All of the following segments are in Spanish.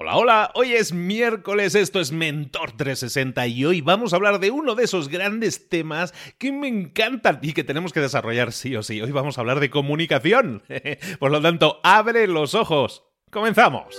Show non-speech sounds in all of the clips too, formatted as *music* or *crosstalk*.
Hola, hola, hoy es miércoles, esto es Mentor 360 y hoy vamos a hablar de uno de esos grandes temas que me encantan y que tenemos que desarrollar sí o sí. Hoy vamos a hablar de comunicación. *laughs* Por lo tanto, abre los ojos. Comenzamos.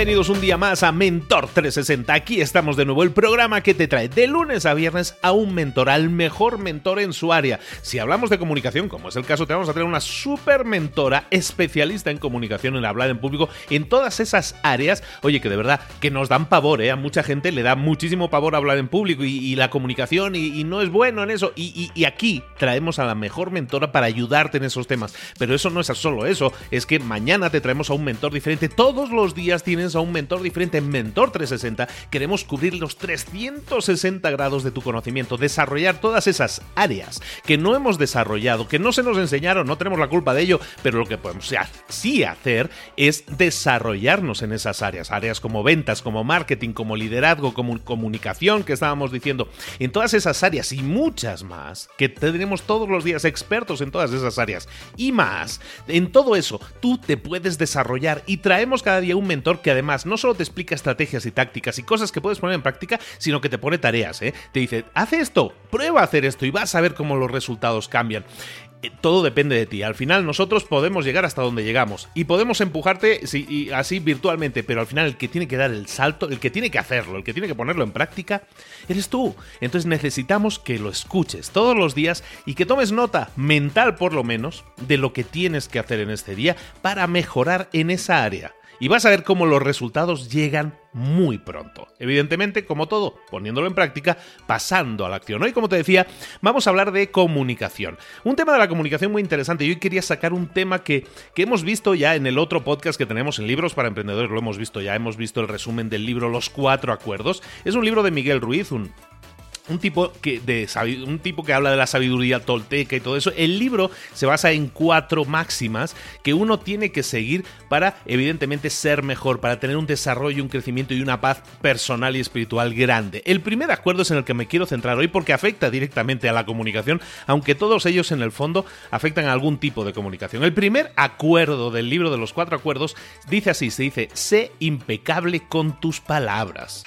Bienvenidos un día más a Mentor 360. Aquí estamos de nuevo, el programa que te trae de lunes a viernes a un mentor, al mejor mentor en su área. Si hablamos de comunicación, como es el caso, te vamos a traer una super mentora especialista en comunicación, en hablar en público, en todas esas áreas. Oye, que de verdad, que nos dan pavor, ¿eh? A mucha gente le da muchísimo pavor hablar en público y, la comunicación y, no es bueno en eso. Y, y aquí traemos a la mejor mentora para ayudarte en esos temas. Pero eso no es solo eso, es que mañana te traemos a un mentor diferente todos los días tienes a un mentor diferente. En Mentor 360 queremos cubrir los 360 grados de tu conocimiento, desarrollar todas esas áreas que no hemos desarrollado, que no se nos enseñaron, no tenemos la culpa de ello, pero lo que podemos sí hacer es desarrollarnos en esas áreas, áreas como ventas, como marketing, como liderazgo, como comunicación que estábamos diciendo, en todas esas áreas y muchas más, que tenemos todos los días expertos en todas esas áreas y más, en todo eso tú te puedes desarrollar y traemos cada día un mentor que además no solo te explica estrategias y tácticas y cosas que puedes poner en práctica, sino que te pone tareas, ¿eh? Te dice, haz esto, prueba a hacer esto y vas a ver cómo los resultados cambian eh, todo depende de ti. Al final nosotros podemos llegar hasta donde llegamos y podemos empujarte así virtualmente, pero al final el que tiene que dar el salto, el que tiene que hacerlo, el que tiene que ponerlo en práctica, eres tú. Entonces necesitamos que lo escuches todos los días y que tomes nota mental por lo menos de lo que tienes que hacer en este día para mejorar en esa área y vas a ver cómo los resultados llegan muy pronto. Evidentemente, como todo, poniéndolo en práctica, pasando a la acción. Hoy, como te decía, vamos a hablar de comunicación. Un tema de la comunicación muy interesante. Y hoy quería sacar un tema que, que hemos visto ya en el otro podcast que tenemos en Libros para Emprendedores. Lo hemos visto ya, hemos visto el resumen del libro Los Cuatro Acuerdos. Es un libro de Miguel Ruiz, un un tipo que de un tipo que habla de la sabiduría tolteca y todo eso. El libro se basa en cuatro máximas que uno tiene que seguir para evidentemente ser mejor, para tener un desarrollo, un crecimiento y una paz personal y espiritual grande. El primer acuerdo es en el que me quiero centrar hoy porque afecta directamente a la comunicación, aunque todos ellos en el fondo afectan a algún tipo de comunicación. El primer acuerdo del libro de los cuatro acuerdos dice así, se dice, sé impecable con tus palabras.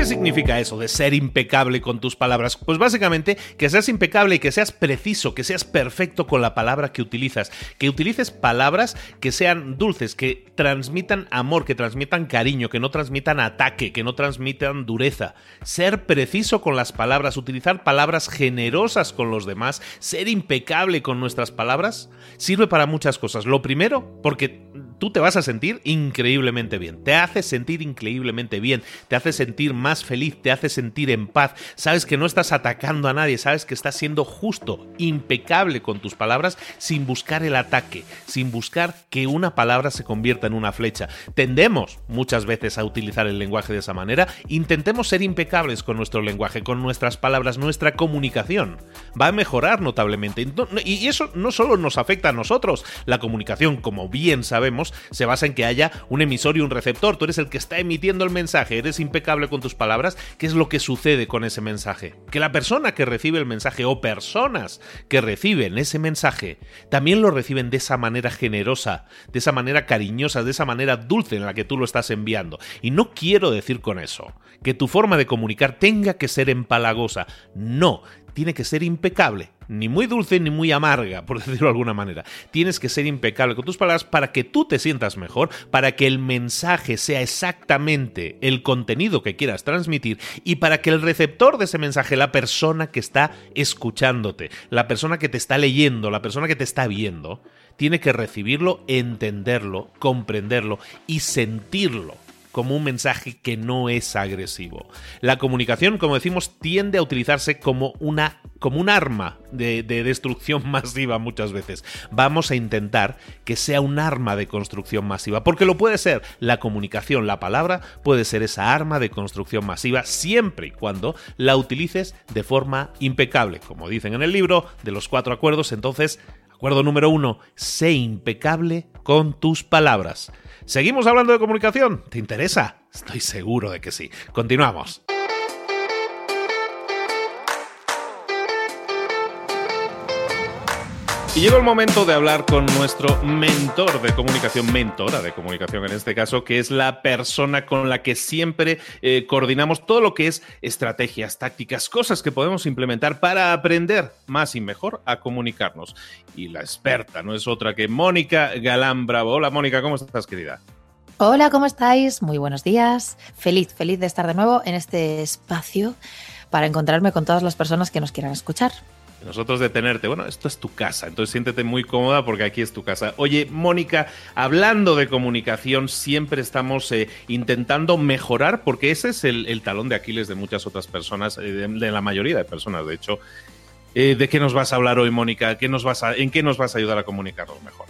¿Qué significa eso de ser impecable con tus palabras? Pues básicamente que seas impecable y que seas preciso, que seas perfecto con la palabra que utilizas, que utilices palabras que sean dulces, que transmitan amor, que transmitan cariño, que no transmitan ataque, que no transmitan dureza. Ser preciso con las palabras, utilizar palabras generosas con los demás, ser impecable con nuestras palabras, sirve para muchas cosas. Lo primero, porque tú te vas a sentir increíblemente bien. Te hace sentir increíblemente bien, te hace sentir más feliz, te hace sentir en paz. Sabes que no estás atacando a nadie, sabes que estás siendo justo, impecable con tus palabras, sin buscar el ataque, sin buscar que una palabra se convierta en una flecha. Tendemos muchas veces a utilizar el lenguaje de esa manera. Intentemos ser impecables con nuestro lenguaje, con nuestras palabras, nuestra comunicación. Va a mejorar notablemente. Y eso no solo nos afecta a nosotros. La comunicación, como bien sabemos, se basa en que haya un emisor y un receptor. Tú eres el que está emitiendo el mensaje, eres impecable con tus palabras. ¿Qué es lo que sucede con ese mensaje? Que la persona que recibe el mensaje o personas que reciben ese mensaje también lo reciben de esa manera generosa, de esa manera cariñosa, de esa manera dulce en la que tú lo estás enviando. Y no quiero decir con eso que tu forma de comunicar tenga que ser empalagosa. No, tiene que ser impecable, ni muy dulce ni muy amarga, por *laughs* decirlo de alguna manera. Tienes que ser impecable con tus palabras para que tú te sientas mejor, para que el mensaje sea exactamente el contenido que quieras transmitir y para que el receptor de ese mensaje, la persona que está escuchándote, la persona que te está leyendo, la persona que te está viendo, tiene que recibirlo, entenderlo, comprenderlo y sentirlo como un mensaje que no es agresivo. La comunicación, como decimos, tiende a utilizarse como una como un arma de, de, destrucción *laughs* masiva muchas veces. Vamos a intentar que sea un arma de construcción masiva, porque lo puede ser. La comunicación, la palabra, puede ser esa arma de construcción masiva siempre y cuando la utilices de forma impecable. Como dicen en el libro de los cuatro acuerdos, entonces, acuerdo número uno, sé impecable con tus palabras. ¿Seguimos hablando de comunicación? ¿Te interesa? Estoy seguro de que sí. Continuamos. Y llegó el momento de hablar con nuestro mentor de comunicación, mentora de comunicación en este caso, que es la persona con la que siempre eh, coordinamos todo lo que es estrategias, tácticas, cosas que podemos implementar para aprender más y mejor a comunicarnos. Y la experta no es otra que Mónica Galán Bravo. Hola Mónica, ¿cómo estás querida? Hola, ¿cómo estáis? Muy buenos días. Feliz, feliz de estar de nuevo en este espacio para encontrarme con todas las personas que nos quieran escuchar nosotros de tenerte. Bueno, esto es tu casa, entonces siéntete muy cómoda porque aquí es tu casa. Oye, Mónica, hablando de comunicación, siempre estamos eh, intentando mejorar porque ese es el, talón de Aquiles de muchas otras personas, eh, de, la mayoría de personas, de hecho. Eh, ¿De qué nos vas a hablar hoy, Mónica? ¿Qué nos vas ¿En qué nos vas a ayudar a comunicarnos mejor?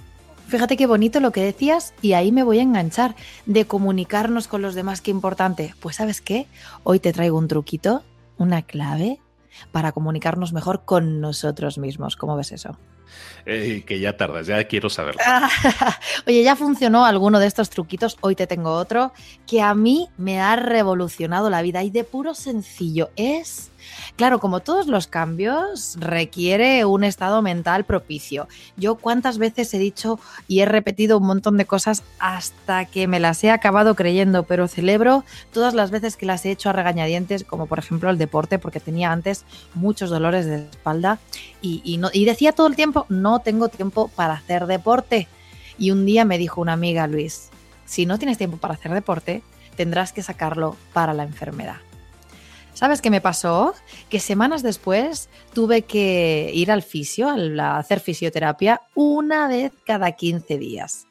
Fíjate qué bonito lo que decías y ahí me voy a enganchar de comunicarnos con los demás, qué importante. Pues sabes qué, hoy te traigo un truquito, una clave para comunicarnos mejor con nosotros mismos. ¿Cómo ves eso? Eh, que ya tardas, ya quiero saberlo. *laughs* Oye, ya funcionó alguno de estos truquitos, hoy te tengo otro que a mí me ha revolucionado la vida y de puro sencillo es Claro, como todos los cambios, requiere un estado mental propicio. Yo cuántas veces he dicho y he repetido un montón de cosas hasta que me las he acabado creyendo, pero celebro todas las veces que las he hecho a regañadientes, como por ejemplo el deporte, porque tenía antes muchos dolores de espalda y, y decía todo el tiempo, no tengo tiempo para hacer deporte. Y un día me dijo una amiga, Luis, si no tienes tiempo para hacer deporte, tendrás que sacarlo para la enfermedad. ¿Sabes qué me pasó? Que semanas después tuve que ir al fisio, a hacer fisioterapia, una vez cada 15 días.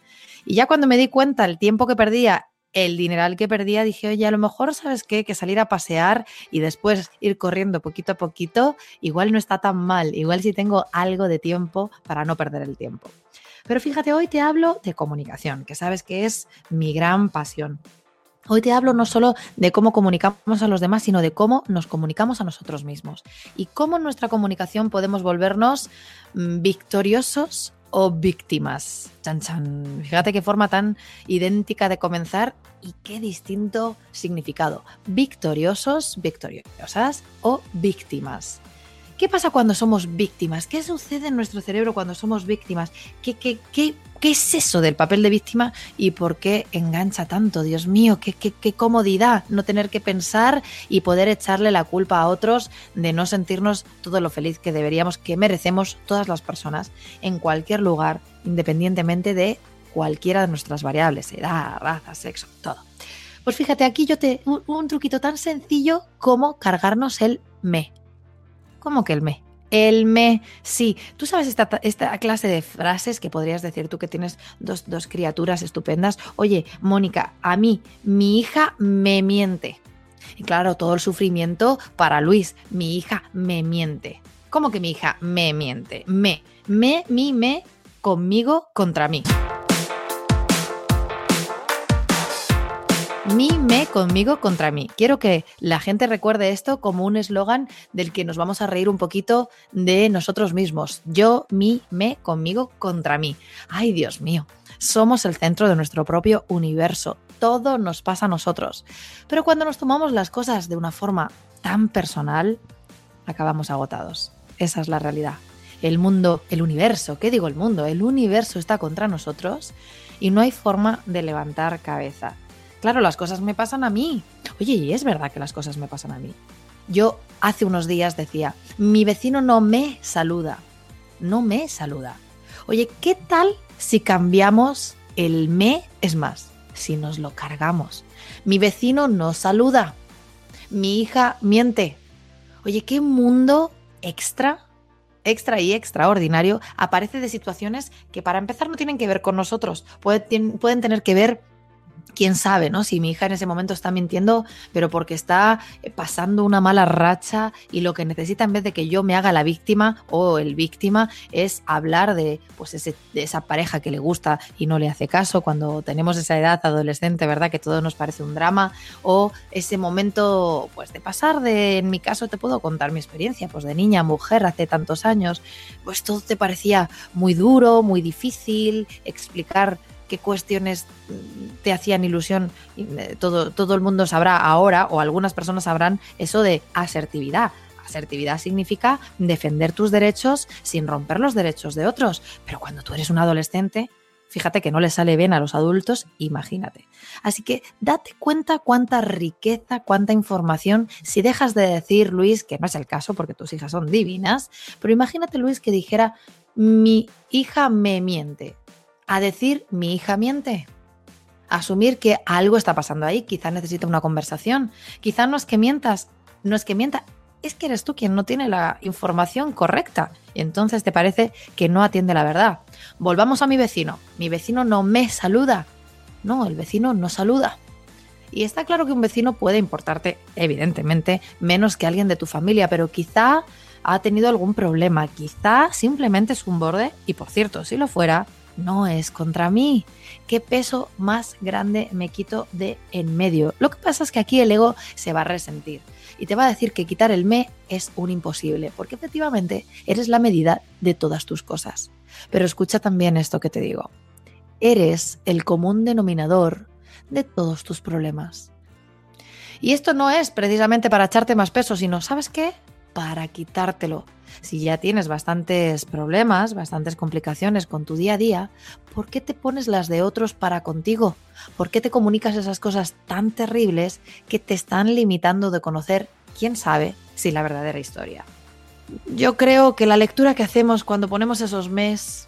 Y ya cuando me di cuenta el tiempo que perdía, el dineral que perdía, dije, oye, a lo mejor, ¿sabes qué? Que salir a pasear y después ir corriendo poquito a poquito, igual no está tan mal, igual si tengo algo de tiempo para no perder el tiempo. Pero fíjate, hoy te hablo de comunicación, que sabes que es mi gran pasión. Hoy te hablo no solo de cómo comunicamos a los demás, sino de cómo nos comunicamos a nosotros mismos y cómo en nuestra comunicación podemos volvernos mm, victoriosos o víctimas. Chan, chan. Fíjate qué forma tan idéntica de comenzar y qué distinto significado. Victoriosos, victoriosas o víctimas. ¿Qué pasa cuando somos víctimas? ¿Qué sucede en nuestro cerebro cuando somos víctimas? ¿Qué, qué, qué, qué es eso del papel de víctima y por qué engancha tanto? Dios mío, qué, qué, qué comodidad no tener que pensar y poder echarle la culpa a otros de no sentirnos todo lo feliz que deberíamos, que merecemos todas las personas en cualquier lugar, independientemente de cualquiera de nuestras variables, edad, raza, sexo, todo. Pues fíjate, aquí yo te. un truquito tan sencillo como cargarnos el me. ¿Cómo que el me? El me, sí. Tú sabes esta, esta, clase de frases que podrías decir tú que tienes dos, dos criaturas estupendas. Oye, Mónica, a mí, mi hija me miente. Y claro, todo el sufrimiento para Luis. Mi hija me miente. ¿Cómo que mi hija me miente? Me, me, mi, me, conmigo contra mí. Mi, me, conmigo, contra mí. Quiero que la gente recuerde esto como un eslogan del que nos vamos a reír un poquito de nosotros mismos. Yo, mi, me, conmigo, contra mí. Ay, Dios mío. Somos el centro de nuestro propio universo. Todo nos pasa a nosotros. Pero cuando nos tomamos las cosas de una forma tan personal, acabamos agotados. Esa es la realidad. El mundo, el universo, ¿qué digo el mundo? El universo está contra nosotros y no hay forma de levantar cabeza. Claro, las cosas me pasan a mí. Oye, y es verdad que las cosas me pasan a mí. Yo hace unos días decía, mi vecino no me saluda. No me saluda. Oye, ¿qué tal si cambiamos el me? Es más, si nos lo cargamos. Mi vecino no saluda. Mi hija miente. Oye, ¿qué mundo extra extra y extraordinario aparece de situaciones que para empezar no tienen que ver con nosotros, pueden, tener que ver quién sabe, ¿no? Si mi hija en ese momento está mintiendo, pero porque está eh, pasando una mala racha y lo que necesita en vez de que yo me haga la víctima o el víctima es hablar de, pues ese, de esa pareja que le gusta y no le hace caso cuando tenemos esa edad adolescente, ¿verdad? Que todo nos parece un drama o ese momento, pues de pasar de, en mi caso te puedo contar mi experiencia, pues de niña, mujer, hace tantos años, pues todo te parecía muy duro, muy difícil, explicar qué cuestiones te hacían ilusión, eh, todo, todo el mundo sabrá ahora, o algunas personas sabrán eso de asertividad. Asertividad significa defender tus derechos sin romper los derechos de otros. Pero cuando tú eres un adolescente, fíjate que no le sale bien a los adultos, imagínate. Así que date cuenta cuánta riqueza, cuánta información, si dejas de decir, Luis, que no es el caso porque tus hijas son divinas, pero imagínate, Luis, que dijera, mi hija me miente a decir mi hija miente. Asumir que algo está pasando ahí, quizá necesita una conversación, quizá no es que mientas, no es que mienta, es que eres tú quien no tiene la información correcta y entonces te parece que no atiende la verdad. Volvamos a mi vecino. Mi vecino no me saluda. No, el vecino no saluda. Y está claro que un vecino puede importarte, evidentemente, menos que alguien de tu familia, pero quizá ha tenido algún problema, quizá simplemente es un borde, y por cierto, si lo fuera, no es contra mí. ¿Qué peso más grande me quito de en medio? Lo que pasa es que aquí el ego se va a resentir y te va a decir que quitar el me es un imposible, porque efectivamente eres la medida de todas tus cosas. Pero escucha también esto que te digo. Eres el común denominador de todos tus problemas. Y esto no es precisamente para echarte más peso, sino, ¿sabes qué? Para quitártelo si ya tienes bastantes problemas, bastantes complicaciones con tu día a día, ¿por qué te pones las de otros para contigo? ¿Por qué te comunicas esas cosas tan terribles que te están limitando de conocer, quién sabe, si la verdadera historia? Yo creo que la lectura que hacemos cuando ponemos esos mes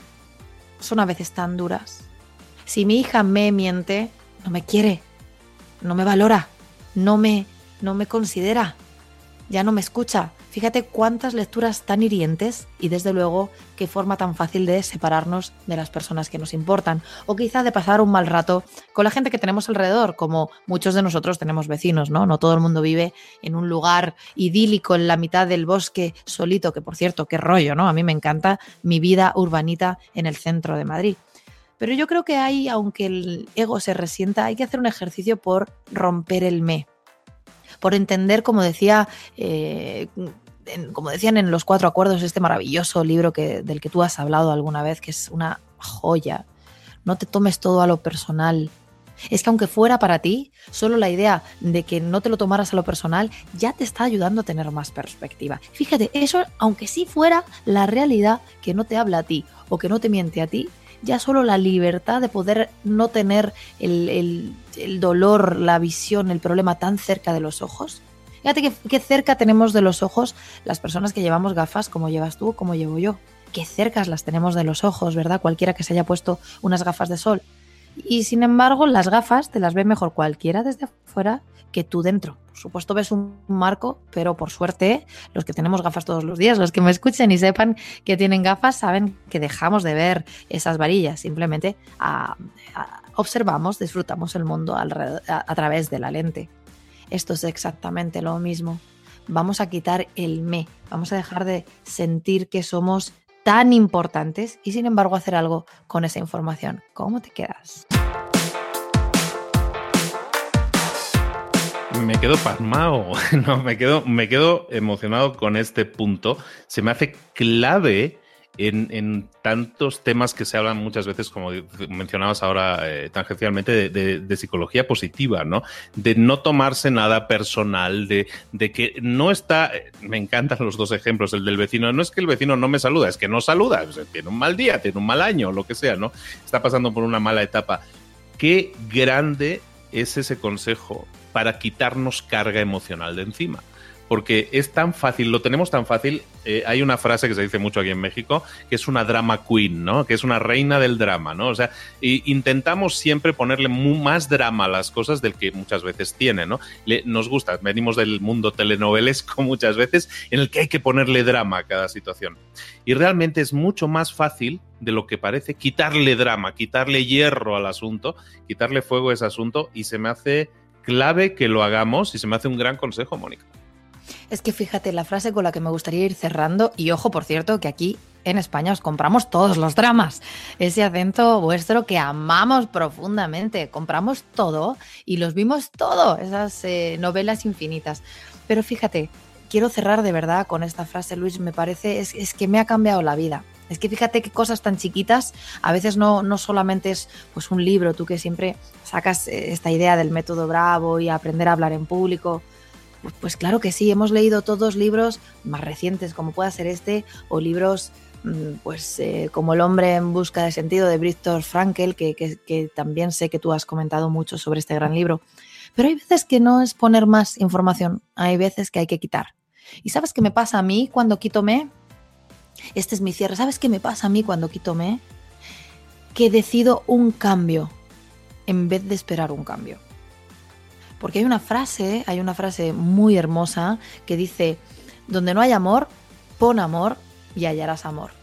son a veces tan duras. Si mi hija me miente, no me quiere, no me valora, no me, no me considera, ya no me escucha, Fíjate cuántas lecturas tan hirientes y desde luego qué forma tan fácil de separarnos de las personas que nos importan o quizá de pasar un mal rato con la gente que tenemos alrededor, como muchos de nosotros tenemos vecinos, ¿no? No todo el mundo vive en un lugar idílico en la mitad del bosque solito, que por cierto, qué rollo, ¿no? A mí me encanta mi vida urbanita en el centro de Madrid. Pero yo creo que hay, aunque el ego se resienta, hay que hacer un ejercicio por romper el me por entender, como decía, eh, como decían en los cuatro acuerdos, este maravilloso libro que, del que tú has hablado alguna vez, que es una joya. No te tomes todo a lo personal. Es que aunque fuera para ti, solo la idea de que no te lo tomaras a lo personal ya te está ayudando a tener más perspectiva. Fíjate, eso, aunque sí fuera la realidad que no te habla a ti o que no te miente a ti, ya solo la libertad de poder no tener el, dolor, la visión, el problema tan cerca de los ojos. Fíjate qué cerca tenemos de los ojos las personas que llevamos gafas, como llevas tú, como llevo yo. Qué cercas las tenemos de los ojos, ¿verdad? Cualquiera que se haya puesto unas gafas de sol. Y sin embargo, las gafas te las ve mejor cualquiera desde afuera que tú dentro. Por supuesto ves un marco, pero por suerte los que tenemos gafas todos los días, los que me escuchen y sepan que tienen gafas, saben que dejamos de ver esas varillas. Simplemente a, a, observamos, disfrutamos el mundo a través de la lente. Esto es exactamente lo mismo. Vamos a quitar el me, vamos a dejar de sentir que somos tan importantes y sin embargo hacer algo con esa información. ¿Cómo te quedas? Me quedo pasmado, *laughs* no, me quedo, me quedo emocionado con este punto. Se me hace clave en, tantos temas que se hablan muchas veces, como mencionabas ahora eh, tangencialmente, de, de, psicología positiva, ¿no? De no tomarse nada personal, de, de, que no está, me encantan los dos ejemplos, el del vecino, no es que el vecino no me saluda, es que no saluda, tiene un mal día, tiene un mal año, lo que sea, ¿no? Está pasando por una mala etapa. Qué grande es ese consejo para quitarnos carga emocional de encima porque es tan fácil, lo tenemos tan fácil. Eh, hay una frase que se dice mucho aquí en México, que es una drama queen, ¿no? Que es una reina del drama, ¿no? O sea, y intentamos siempre ponerle más drama a las cosas del que muchas veces tiene, ¿no? Nos gusta, venimos del mundo telenovelesco *laughs* muchas veces, en el que hay que ponerle drama a cada situación. Y realmente es mucho más fácil de lo que parece quitarle drama, quitarle hierro al asunto, quitarle fuego a ese asunto, y se me hace clave que lo hagamos y se me hace un gran consejo, Mónica. Es que fíjate, la frase con la que me gustaría ir cerrando, y ojo, por cierto, que aquí en España os compramos todos los dramas. Ese acento vuestro que amamos profundamente. Compramos todo y los vimos todo, esas eh, novelas infinitas. Pero fíjate, quiero cerrar de verdad con esta frase, Luis, me parece, es, es que me ha cambiado la vida. Es que fíjate qué cosas tan chiquitas, a veces no, no solamente es pues un libro, tú que siempre sacas eh, esta idea del método Bravo y aprender a hablar en público, pues claro que sí, hemos leído todos libros más recientes, como pueda ser este, o libros mm, pues eh, como El hombre en busca de sentido de Viktor Frankl, que, que, que, también sé que tú has comentado mucho sobre este gran libro. Pero hay veces que no es poner más información, hay veces que hay que quitar. ¿Y sabes qué me pasa a mí cuando quito me? Este es mi cierre. ¿Sabes qué me pasa a mí cuando quito me? Que decido un cambio en vez de esperar un cambio. Porque hay una frase, hay una frase muy hermosa que dice, donde no hay amor, pon amor y hallarás amor.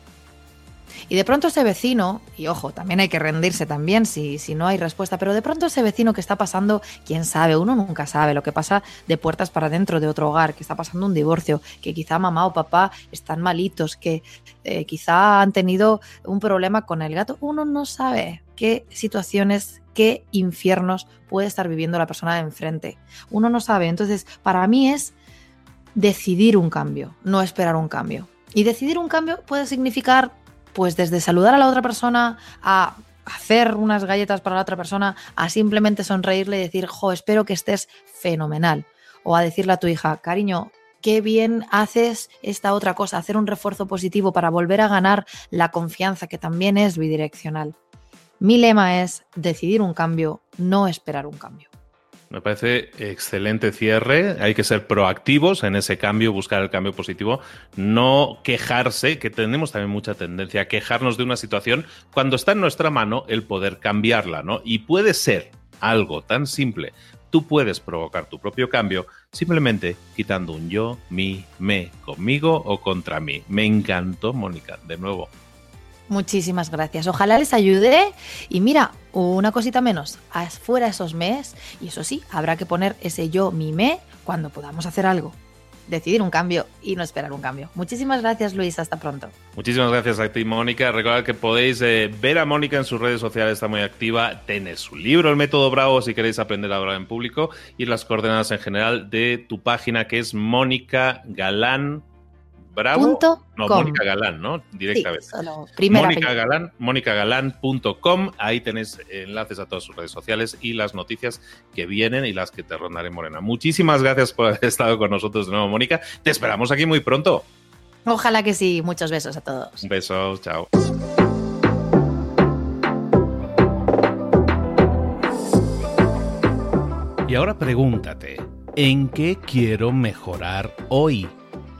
Y de pronto ese vecino, y ojo, también hay que rendirse también si, si no hay respuesta, pero de pronto ese vecino que está pasando, quién sabe, uno nunca sabe lo que pasa de puertas para dentro de otro hogar, que está pasando un divorcio, que quizá mamá o papá están malitos, que eh, quizá han tenido un problema con el gato, uno no sabe qué situaciones qué infiernos puede estar viviendo la persona de enfrente. Uno no sabe. Entonces, para mí es decidir un cambio, no esperar un cambio. Y decidir un cambio puede significar, pues, desde saludar a la otra persona a hacer unas galletas para la otra persona, a simplemente sonreírle y decir, jo, espero que estés fenomenal. O a decirle a tu hija, cariño, qué bien haces esta otra cosa, hacer un refuerzo positivo para volver a ganar la confianza, que también es bidireccional. Mi lema es decidir un cambio, no esperar un cambio. Me parece excelente cierre. Hay que ser proactivos en ese cambio, buscar el cambio positivo, no quejarse, que tenemos también mucha tendencia a quejarnos de una situación cuando está en nuestra mano el poder cambiarla, ¿no? Y puede ser algo tan simple. Tú puedes provocar tu propio cambio simplemente quitando un yo, mi, me, conmigo o contra mí. Me encantó, Mónica, de nuevo. Muchísimas gracias. Ojalá les ayude. Y mira, una cosita menos, fuera esos mes, y eso sí, habrá que poner ese yo, mi me, cuando podamos hacer algo. Decidir un cambio y no esperar un cambio. Muchísimas gracias, Luis. Hasta pronto. Muchísimas gracias a ti, Mónica. Recordad que podéis eh, ver a Mónica en sus redes sociales, está muy activa. Tiene su libro, El Método Bravo, si queréis aprender a hablar en público, y las coordenadas en general de tu página, que es Mónica Galán Bravo. Punto no, com. Mónica Galán, ¿no? Directamente. Sí, solo Mónica Galán, mónicagalán.com. Ahí tenéis enlaces a todas sus redes sociales y las noticias que vienen y las que te rondaré Morena. Muchísimas gracias por haber estado con nosotros de nuevo, Mónica. Te esperamos aquí muy pronto. Ojalá que sí. Muchos besos a todos. Un beso, chao. Y ahora pregúntate, ¿en qué quiero mejorar hoy?